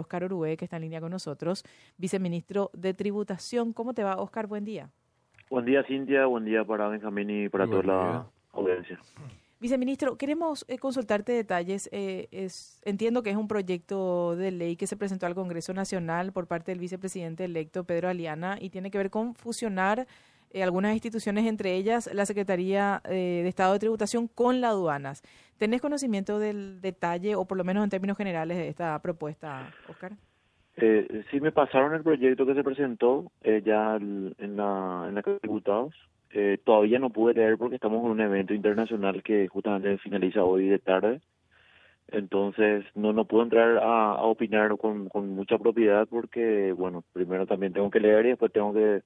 Oscar Uruguay, que está en línea con nosotros, viceministro de Tributación. ¿Cómo te va, Oscar? Buen día. Buen día, Cintia. Buen día para Benjamín y para toda la audiencia. Viceministro, queremos eh, consultarte detalles. Eh, es, entiendo que es un proyecto de ley que se presentó al Congreso Nacional por parte del vicepresidente electo Pedro Aliana y tiene que ver con fusionar eh, algunas instituciones, entre ellas la Secretaría de Estado de Tributación con las aduanas. ¿Tenés conocimiento del detalle o por lo menos en términos generales de esta propuesta, Oscar? Eh, sí, me pasaron el proyecto que se presentó ya en la, en la de Diputados eh, todavía no pude leer porque estamos en un evento internacional que justamente finaliza hoy de tarde. Entonces no no puedo entrar a, opinar con, con mucha propiedad porque, bueno, primero también tengo que leer y después tengo que...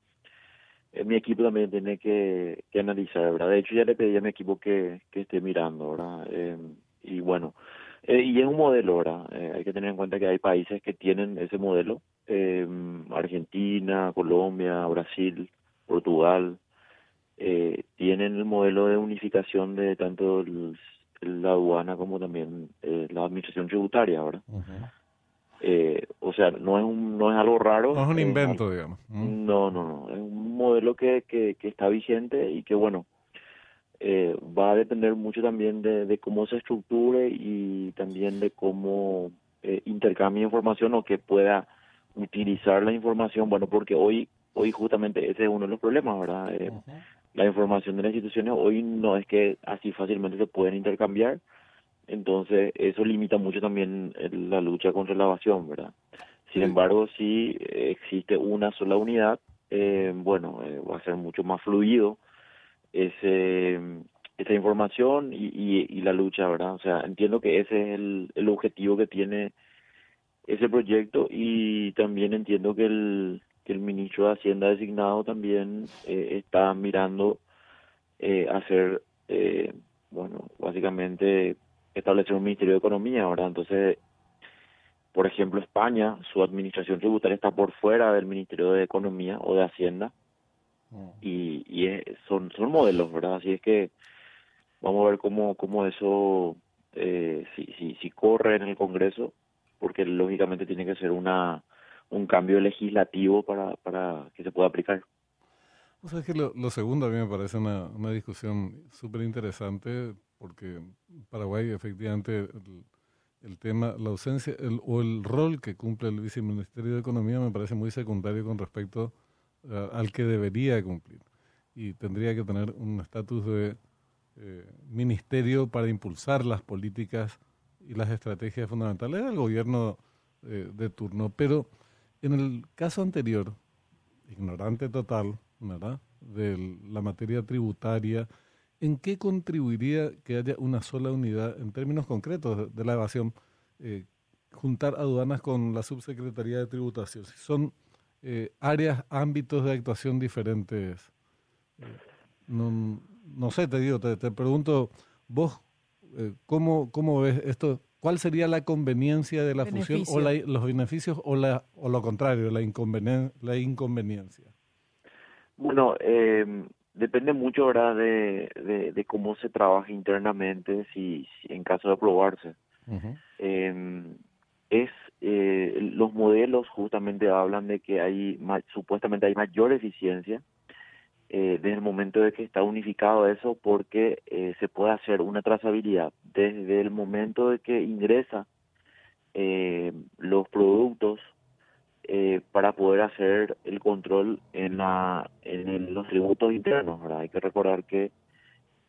Eh, mi equipo también tiene que, que analizar, ¿verdad? De hecho ya le pedí a mi equipo que, que esté mirando, ¿verdad? Eh, y bueno, y es un modelo, ¿verdad? hay que tener en cuenta que hay países que tienen ese modelo. Argentina, Colombia, Brasil, Portugal, eh, tienen el modelo de unificación de tanto la aduana como también eh, la administración tributaria ahora. eh, o sea, no es un, no es algo raro. No es un invento, digamos. No, no, no. Es un modelo que, que, que está vigente y que, bueno, eh, va a depender mucho también de, de, cómo se estructure y también de cómo eh, intercambie información o que pueda utilizar la información. Bueno, porque hoy, hoy justamente ese es uno de los problemas, ¿verdad? Eh, la información de las instituciones hoy no es que así fácilmente se pueden intercambiar, entonces eso limita mucho también la lucha contra la evasión, ¿verdad? Sin embargo, si existe una sola unidad, eh, bueno, eh, va a ser mucho más fluido ese esa información y, y, la lucha, ¿verdad? O sea, entiendo que ese es el, el objetivo que tiene ese proyecto y también entiendo que el, que el ministro de Hacienda designado también eh, está mirando eh, hacer, eh, bueno, básicamente establecer un Ministerio de Economía, ahora Entonces, por ejemplo, España, su administración tributaria está por fuera del Ministerio de Economía o de Hacienda mm. y, y son, son modelos, ¿verdad? Así es que vamos a ver cómo, cómo eso, eh, si, si, si corre en el Congreso, porque lógicamente tiene que ser una un cambio legislativo para, para que se pueda aplicar. O sea, es que lo, segundo a mí me parece una, una discusión súper interesante porque Paraguay efectivamente el, tema, la ausencia el, o el rol que cumple el viceministerio de Economía me parece muy secundario con respecto al que debería cumplir. Y tendría que tener un estatus de eh, ministerio para impulsar las políticas y las estrategias fundamentales del gobierno eh, de turno. Pero en el caso anterior, ignorante total, ¿verdad? De la materia tributaria, ¿en qué contribuiría que haya una sola unidad en términos concretos de, la evasión? Eh, juntar aduanas con la subsecretaría de tributación. Si son eh, áreas, ámbitos de actuación diferentes. Eh, no, no, sé, te digo, te, te pregunto, vos, ¿cómo, ¿cómo ves esto? ¿Cuál sería la conveniencia de la fusión o los beneficios o, la, o lo contrario, la, la inconveniencia? Bueno, eh, depende mucho ahora de, de, cómo se trabaja internamente, si, en caso de aprobarse. Em, es eh, los modelos justamente hablan de que hay supuestamente hay mayor eficiencia eh, desde el momento de que está unificado eso porque eh, se puede hacer una trazabilidad desde el momento de que ingresa eh, los productos eh, para poder hacer el control en, la, en los tributos internos. ¿verdad? Hay que recordar que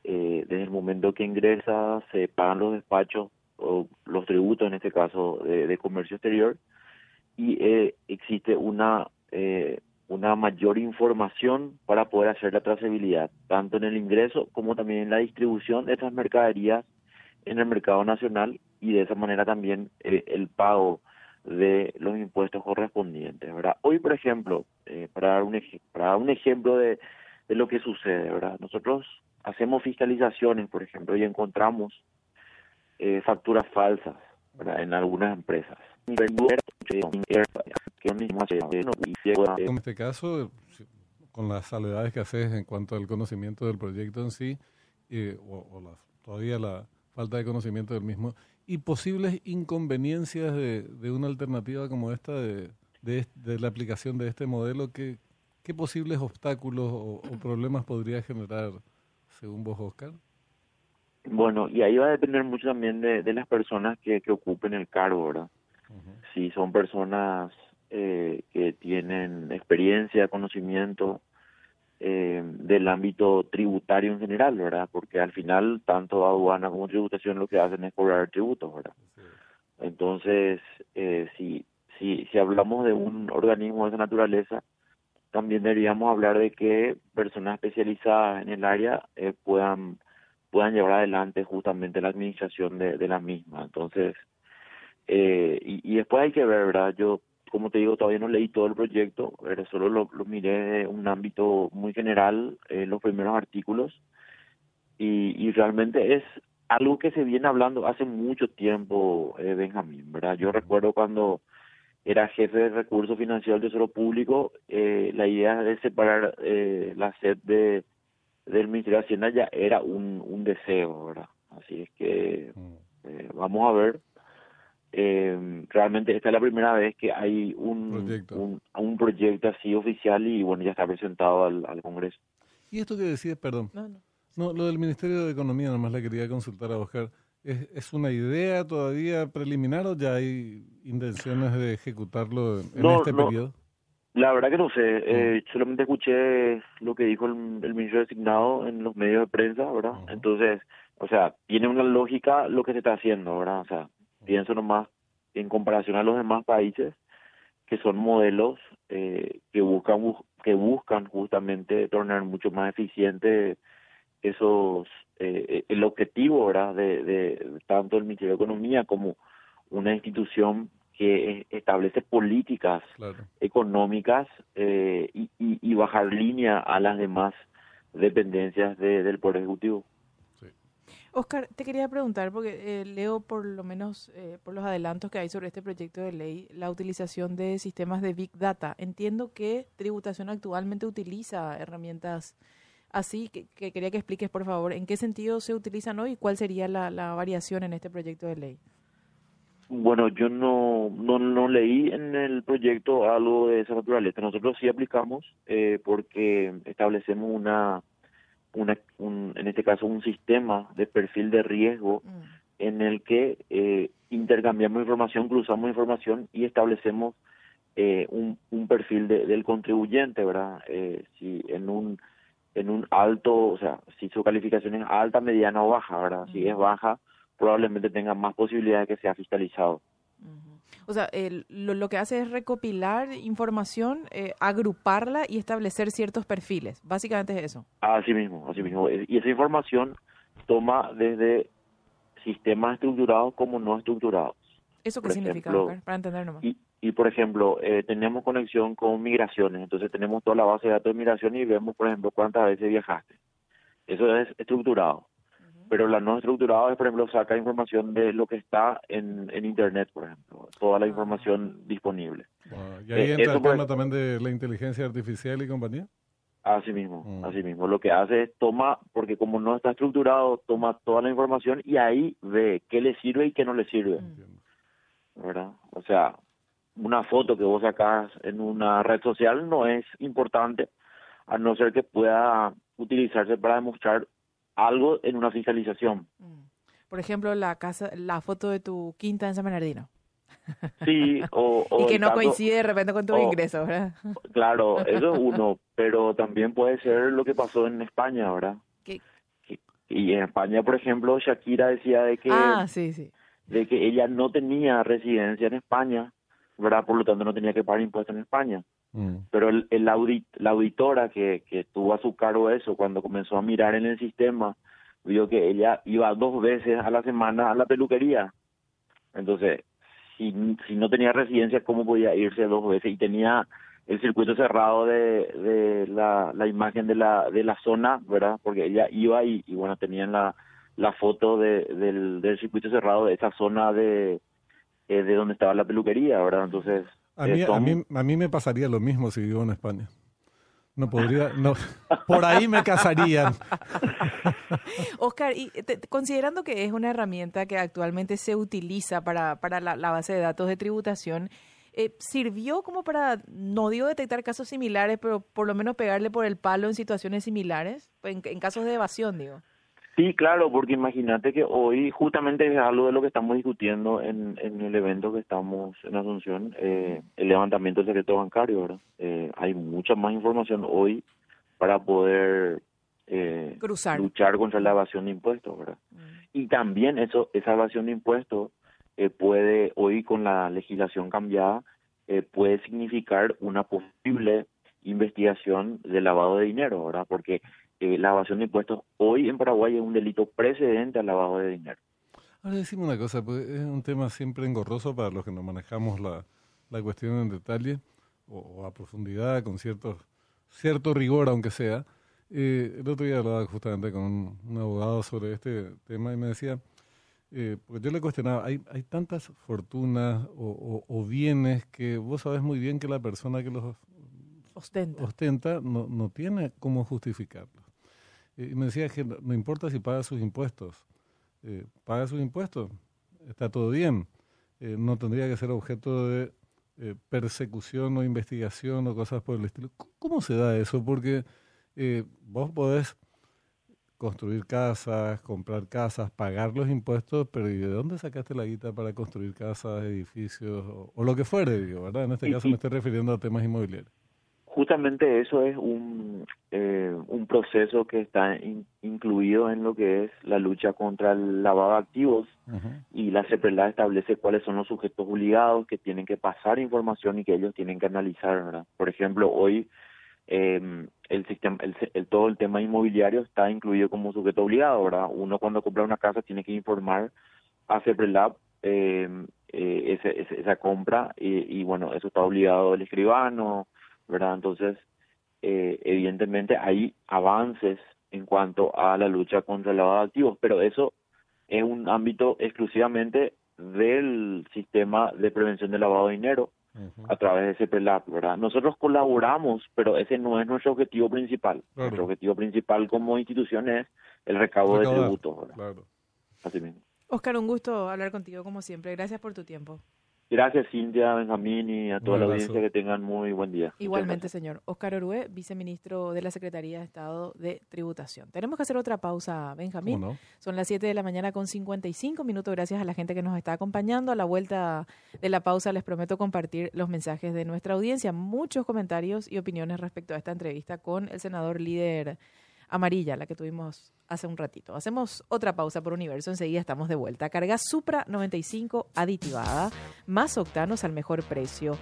eh, desde el momento que ingresa se pagan los despachos o los tributos en este caso de, comercio exterior y eh, existe una eh, una mayor información para poder hacer la trazabilidad, tanto en el ingreso como también en la distribución de esas mercaderías en el mercado nacional y de esa manera también eh, el pago de los impuestos correspondientes, ¿verdad? Hoy, por ejemplo, eh, para, dar un para dar un ejemplo de, de lo que sucede, ¿verdad? Nosotros hacemos fiscalizaciones, por ejemplo, y encontramos eh, facturas falsas, ¿verdad? En algunas empresas. En este caso, con las salvedades que haces en cuanto al conocimiento del proyecto en sí, eh, o, todavía la falta de conocimiento del mismo y posibles inconveniencias de, de una alternativa como esta de, de, la aplicación de este modelo, ¿qué, qué posibles obstáculos o, problemas podría generar según vos, Oscar? Bueno, y ahí va a depender mucho también de, de las personas que, que ocupen el cargo, ¿verdad? Si son personas eh, que tienen experiencia, conocimiento, eh, del ámbito tributario en general, ¿verdad? Porque al final tanto aduana como tributación lo que hacen es cobrar tributos, ¿verdad? Entonces, eh, si, si, si hablamos de un organismo de esa naturaleza, también deberíamos hablar de que personas especializadas en el área eh, puedan puedan llevar adelante justamente la administración de, de la misma. Entonces, eh, y, y después hay que ver, ¿verdad? Yo como te digo, todavía no leí todo el proyecto, pero solo lo, miré en un ámbito muy general, eh, los primeros artículos, y, realmente es algo que se viene hablando hace mucho tiempo, eh, Benjamín, ¿verdad? Yo recuerdo cuando era jefe de recursos financieros del Tesoro Público, eh, la idea de separar eh, la sed de, del Ministerio de Hacienda ya era un, un deseo, ¿verdad? Así es que mm. eh, vamos a ver eh, realmente esta es la primera vez que hay un proyecto. Un, proyecto así oficial y bueno, ya está presentado al, Congreso. Y esto que decías, perdón, no, lo del Ministerio de Economía, nomás la quería consultar a Oscar. ¿Es, ¿Es, una idea todavía preliminar o ya hay intenciones de ejecutarlo en este periodo? La verdad que no sé, eh, solamente escuché lo que dijo el, ministro designado en los medios de prensa, ¿verdad? Entonces, o sea, tiene una lógica lo que se está haciendo, ¿verdad? O sea, pienso nomás en comparación a los demás países que son modelos eh, que buscan que buscan justamente tornar mucho más eficiente esos eh, el objetivo ¿verdad? De, de tanto el Ministerio de Economía como una institución que establece políticas económicas eh, y, y, bajar línea a las demás dependencias del Poder Ejecutivo. Oscar, te quería preguntar, porque eh, leo por lo menos eh, por los adelantos que hay sobre este proyecto de ley, la utilización de sistemas de Big Data. Entiendo que tributación actualmente utiliza herramientas así, que, quería que expliques, por favor, en qué sentido se utilizan hoy y cuál sería la, variación en este proyecto de ley. Bueno, yo no, no, no leí en el proyecto algo de esa naturaleza. Nosotros sí aplicamos eh, porque establecemos una una, un, en este caso un sistema de perfil de riesgo mm. en el que eh, intercambiamos información, cruzamos información y establecemos eh, un, un perfil de, del contribuyente, ¿verdad? Eh, si en un en un alto, o sea, si su calificación es alta, mediana o baja, ¿verdad? Si mm. es baja, probablemente tenga más posibilidades de que sea fiscalizado. O sea, lo, que hace es recopilar información, eh, agruparla y establecer ciertos perfiles. Básicamente es eso. Así mismo, así mismo. Y esa información toma desde sistemas estructurados como no estructurados. ¿Eso qué significa, para entender nomás? Y, y por ejemplo, eh, tenemos conexión con migraciones, entonces tenemos toda la base de datos de migración y vemos, por ejemplo, cuántas veces viajaste. Eso es estructurado pero la no estructurada, por ejemplo, saca información de lo que está en, en Internet, por ejemplo, toda la información disponible. ¿Y ahí eh, entra el tema también de la inteligencia artificial y compañía? Así mismo, mm. así mismo. Lo que hace es toma, porque como no está estructurado, toma toda la información y ahí ve qué le sirve y qué no le sirve. ¿Verdad? O sea, una foto que vos sacas en una red social no es importante, a no ser que pueda utilizarse para demostrar algo en una fiscalización. Mm. Por ejemplo, la casa, la foto de tu quinta en San Bernardino. Sí, o, y que no coincide de repente con tus ingresos, ¿verdad? Claro, eso es uno, pero también puede ser lo que pasó en España, ¿verdad? y en España, por ejemplo, Shakira decía de que ah, sí, sí. de que ella no tenía residencia en España, ¿verdad? Por lo tanto, no tenía que pagar impuestos en España. Mm. Pero el, la auditora que, que tuvo a su cargo eso, cuando comenzó a mirar en el sistema, vio que ella iba dos veces a la semana a la peluquería. Entonces, si, si no tenía residencia, ¿cómo podía irse dos veces? Y tenía el circuito cerrado de, la, imagen de la, de la zona, ¿verdad? Porque ella iba y, bueno, tenían la, foto de, del, del circuito cerrado de esa zona de, eh, de donde estaba la peluquería, ¿verdad? Entonces, a mí, a, mí, a mí me pasaría lo mismo si vivo en España. No podría, no, por ahí me casarían. Oscar, y considerando que es una herramienta que actualmente se utiliza para, para la, base de datos de tributación, eh, ¿sirvió como para, no digo detectar casos similares, pero por lo menos pegarle por el palo en situaciones similares? En, en casos de evasión, digo. Sí, claro, porque imagínate que hoy justamente es algo de lo que estamos discutiendo en, en el evento que estamos en Asunción, eh, el levantamiento del secreto bancario, ¿verdad? Eh, hay mucha más información hoy para poder eh, luchar contra la evasión de impuestos, ¿verdad? Mm. Y también eso, esa evasión de impuestos eh, puede, hoy con la legislación cambiada, eh, puede significar una posible investigación de lavado de dinero, ¿verdad? Porque eh, la evasión de impuestos hoy en Paraguay es un delito precedente al lavado de dinero. Ahora decimos una cosa, pues es un tema siempre engorroso para los que no manejamos la, la cuestión en detalle o, a profundidad, con cierto, cierto rigor, aunque sea. Eh, el otro día hablaba justamente con un, abogado sobre este tema y me decía, eh, porque yo le cuestionaba, hay, hay tantas fortunas o, o, bienes que vos sabés muy bien que la persona que los ostenta, ostenta no, no tiene cómo justificarlo. Y me decía que no, importa si paga sus impuestos, eh, paga sus impuestos, está todo bien, eh, no tendría que ser objeto de eh, persecución o investigación o cosas por el estilo. ¿Cómo se da eso? Porque vos podés construir casas, comprar casas, pagar los impuestos, pero ¿y de dónde sacaste la guita para construir casas, edificios o, lo que fuere, digo, verdad? En este caso me estoy refiriendo a temas inmobiliarios justamente eso es un, eh, un proceso que está incluido en lo que es la lucha contra el lavado de activos y la CEPRELA establece cuáles son los sujetos obligados que tienen que pasar información y que ellos tienen que analizar, ¿verdad? Por ejemplo, hoy eh, el sistema, el, todo el tema inmobiliario está incluido como sujeto obligado, ¿verdad? Uno cuando compra una casa tiene que informar a CEPRELA eh, eh, esa compra y, y bueno, eso está obligado el escribano, ¿verdad? Entonces, eh, evidentemente hay avances en cuanto a la lucha contra el lavado de activos, pero eso es un ámbito exclusivamente del sistema de prevención del lavado de dinero a través de ese PELAP, ¿verdad? Nosotros colaboramos, pero ese no es nuestro objetivo principal. Nuestro objetivo principal como institución es el recaudo de tributos, ¿verdad? Claro. Así mismo. Oscar, un gusto hablar contigo como siempre. Gracias por tu tiempo. Gracias, Cintia, Benjamín y a toda la audiencia que tengan muy buen día. Igualmente, señor. Oscar Orue, viceministro de la Secretaría de Estado de Tributación. Tenemos que hacer otra pausa, Benjamín. Son las 7 de la mañana con 55 minutos. Gracias a la gente que nos está acompañando. A la vuelta de la pausa les prometo compartir los mensajes de nuestra audiencia. Muchos comentarios y opiniones respecto a esta entrevista con el senador líder amarilla, la que tuvimos hace un ratito. Hacemos otra pausa por universo, enseguida estamos de vuelta. Carga Supra 95 aditivada, más octanos al mejor precio.